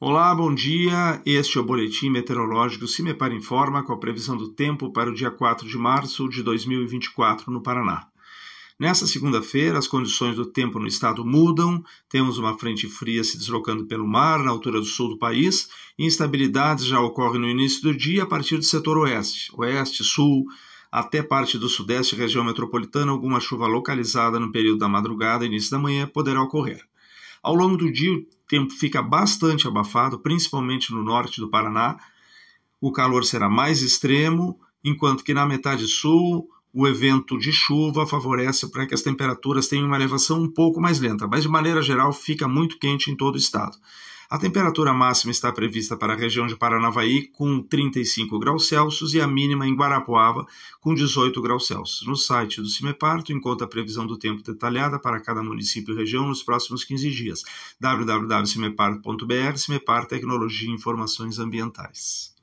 Olá, bom dia. Este é o boletim meteorológico Cimepar Informa com a previsão do tempo para o dia 4 de março de 2024 no Paraná. Nessa segunda-feira, as condições do tempo no estado mudam. Temos uma frente fria se deslocando pelo mar, na altura do sul do país. Instabilidades já ocorrem no início do dia a partir do setor oeste, oeste, sul, até parte do sudeste, região metropolitana. Alguma chuva localizada no período da madrugada e início da manhã poderá ocorrer. Ao longo do dia, o tempo fica bastante abafado, principalmente no norte do Paraná. O calor será mais extremo, enquanto que na metade sul o evento de chuva favorece para que as temperaturas tenham uma elevação um pouco mais lenta, mas de maneira geral fica muito quente em todo o estado. A temperatura máxima está prevista para a região de Paranavaí com 35 graus Celsius e a mínima em Guarapuava com 18 graus Celsius. No site do Cimeparto encontra a previsão do tempo detalhada para cada município e região nos próximos 15 dias. www.cimeparto.br Cimepar Tecnologia e Informações Ambientais.